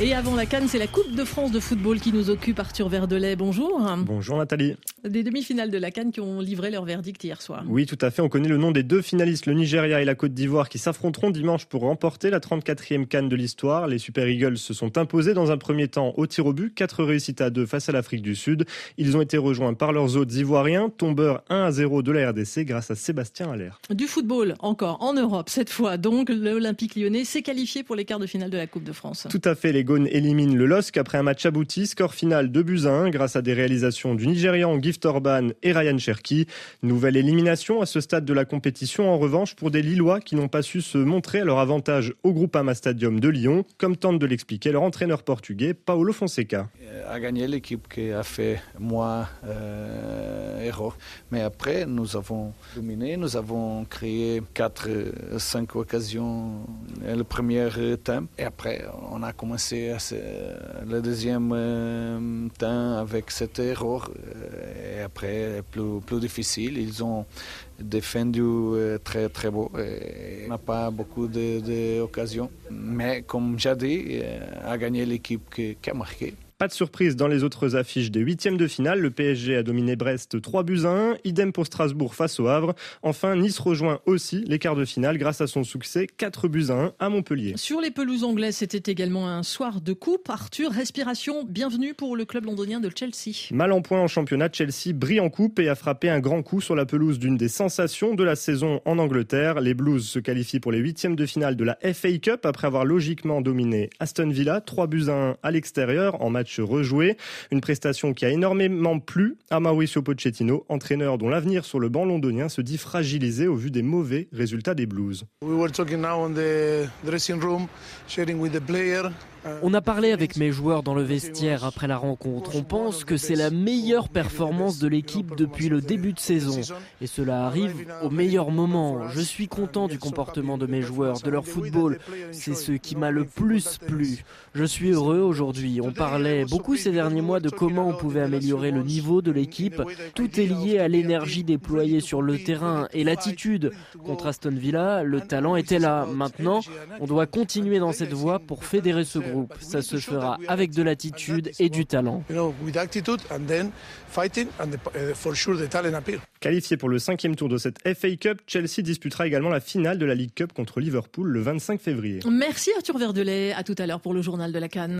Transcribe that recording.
Et avant la Cannes, c'est la Coupe de France de football qui nous occupe. Arthur Verdelais, bonjour. Bonjour Nathalie. Des demi-finales de la Cannes qui ont livré leur verdict hier soir. Oui, tout à fait. On connaît le nom des deux finalistes, le Nigeria et la Côte d'Ivoire, qui s'affronteront dimanche pour remporter la 34e Cannes de l'histoire. Les Super Eagles se sont imposés dans un premier temps au tir au but, 4 réussites à 2 face à l'Afrique du Sud. Ils ont été rejoints par leurs autres Ivoiriens, tombeurs 1 à 0 de la RDC grâce à Sébastien Allaire. Du football encore en Europe cette fois. Donc l'Olympique lyonnais s'est qualifié pour les quarts de finale de la Coupe de France. Tout à fait. Les Gaunes éliminent le LOSC après un match abouti. Score final 2 buts à 1 grâce à des réalisations du Nigérian Gift Orban et Ryan Cherki. Nouvelle élimination à ce stade de la compétition en revanche pour des Lillois qui n'ont pas su se montrer à leur avantage au Groupama Stadium de Lyon, comme tente de l'expliquer leur entraîneur portugais Paulo Fonseca. A gagné l'équipe qui a fait moins euh, Mais après, nous avons dominé, nous avons créé 4-5 occasions le premier temps. Et après, on a commencé à le deuxième euh, temps avec cette erreur. Euh, et après, plus, plus difficile. Ils ont défendu euh, très très beau. Et on n'a pas beaucoup d'occasions. Mais comme j'ai dit, a gagné l'équipe qui, qui a marqué. Pas de surprise dans les autres affiches des huitièmes de finale. Le PSG a dominé Brest 3 buts à 1. Idem pour Strasbourg face au Havre. Enfin, Nice rejoint aussi les quarts de finale grâce à son succès 4 buts à 1 à Montpellier. Sur les pelouses anglaises, c'était également un soir de coupe. Arthur, respiration, bienvenue pour le club londonien de Chelsea. Mal en point en championnat, Chelsea brille en coupe et a frappé un grand coup sur la pelouse d'une des sensations de la saison en Angleterre. Les Blues se qualifient pour les huitièmes de finale de la FA Cup après avoir logiquement dominé Aston Villa 3 buts à 1 à l'extérieur en match rejoué. Une prestation qui a énormément plu à Mauricio Pochettino, entraîneur dont l'avenir sur le banc londonien se dit fragilisé au vu des mauvais résultats des Blues. On a parlé avec mes joueurs dans le vestiaire après la rencontre. On pense que c'est la meilleure performance de l'équipe depuis le début de saison. Et cela arrive au meilleur moment. Je suis content du comportement de mes joueurs, de leur football. C'est ce qui m'a le plus plu. Je suis heureux aujourd'hui. On parlait beaucoup ces derniers mois de comment on pouvait améliorer le niveau de l'équipe. Tout est lié à l'énergie déployée sur le terrain et l'attitude. Contre Aston Villa, le talent était là. Maintenant, on doit continuer dans cette voie pour fédérer ce groupe. Ça se fera avec de l'attitude et du talent. Qualifié pour le cinquième tour de cette FA Cup, Chelsea disputera également la finale de la League Cup contre Liverpool le 25 février. Merci Arthur Verdelet. À tout à l'heure pour le journal de la Cannes.